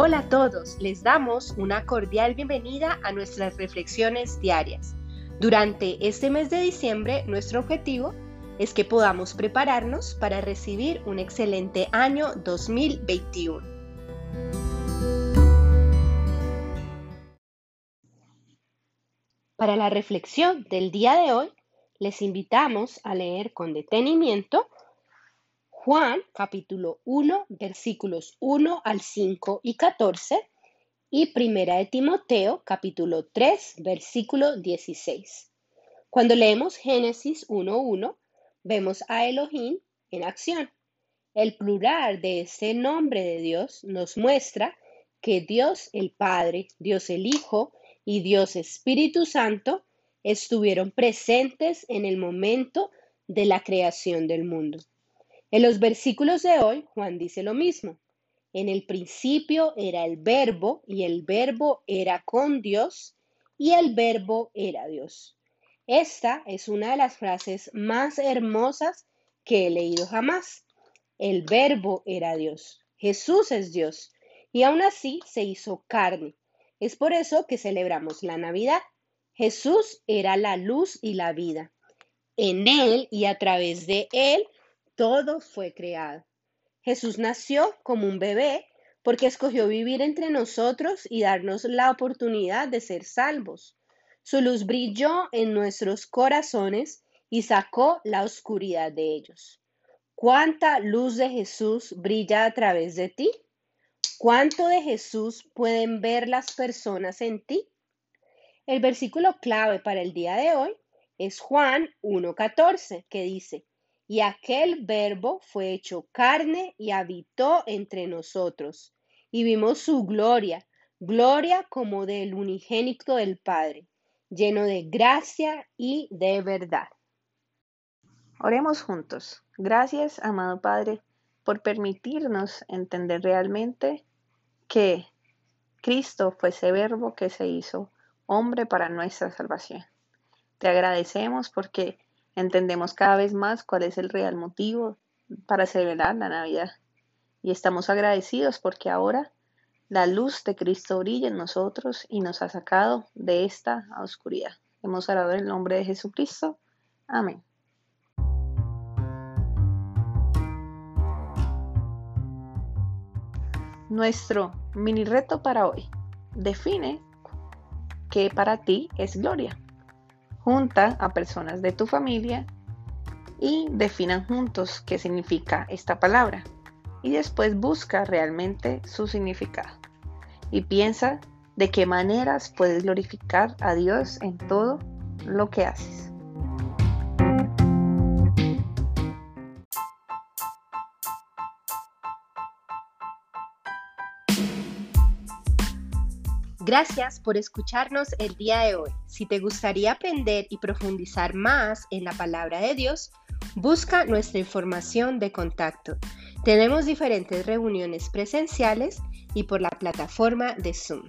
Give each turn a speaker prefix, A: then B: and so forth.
A: Hola a todos, les damos una cordial bienvenida a nuestras reflexiones diarias. Durante este mes de diciembre, nuestro objetivo es que podamos prepararnos para recibir un excelente año 2021. Para la reflexión del día de hoy, les invitamos a leer con detenimiento Juan capítulo 1 versículos 1 al 5 y 14 y Primera de Timoteo capítulo 3 versículo 16. Cuando leemos Génesis 1.1, vemos a Elohim en acción. El plural de este nombre de Dios nos muestra que Dios el Padre, Dios el Hijo y Dios Espíritu Santo estuvieron presentes en el momento de la creación del mundo. En los versículos de hoy, Juan dice lo mismo. En el principio era el verbo y el verbo era con Dios y el verbo era Dios. Esta es una de las frases más hermosas que he leído jamás. El verbo era Dios. Jesús es Dios. Y aún así se hizo carne. Es por eso que celebramos la Navidad. Jesús era la luz y la vida. En Él y a través de Él todo fue creado. Jesús nació como un bebé porque escogió vivir entre nosotros y darnos la oportunidad de ser salvos. Su luz brilló en nuestros corazones y sacó la oscuridad de ellos. ¿Cuánta luz de Jesús brilla a través de ti? ¿Cuánto de Jesús pueden ver las personas en ti? El versículo clave para el día de hoy es Juan 1.14, que dice, y aquel verbo fue hecho carne y habitó entre nosotros, y vimos su gloria, gloria como del unigénito del Padre, lleno de gracia y de verdad.
B: Oremos juntos. Gracias, amado Padre, por permitirnos entender realmente que Cristo fue ese verbo que se hizo hombre para nuestra salvación. Te agradecemos porque Entendemos cada vez más cuál es el real motivo para celebrar la Navidad. Y estamos agradecidos porque ahora la luz de Cristo brilla en nosotros y nos ha sacado de esta oscuridad. Hemos orado en el nombre de Jesucristo. Amén. Nuestro mini reto para hoy. Define qué para ti es gloria. Junta a personas de tu familia y definan juntos qué significa esta palabra. Y después busca realmente su significado. Y piensa de qué maneras puedes glorificar a Dios en todo lo que haces.
A: Gracias por escucharnos el día de hoy. Si te gustaría aprender y profundizar más en la palabra de Dios, busca nuestra información de contacto. Tenemos diferentes reuniones presenciales y por la plataforma de Zoom.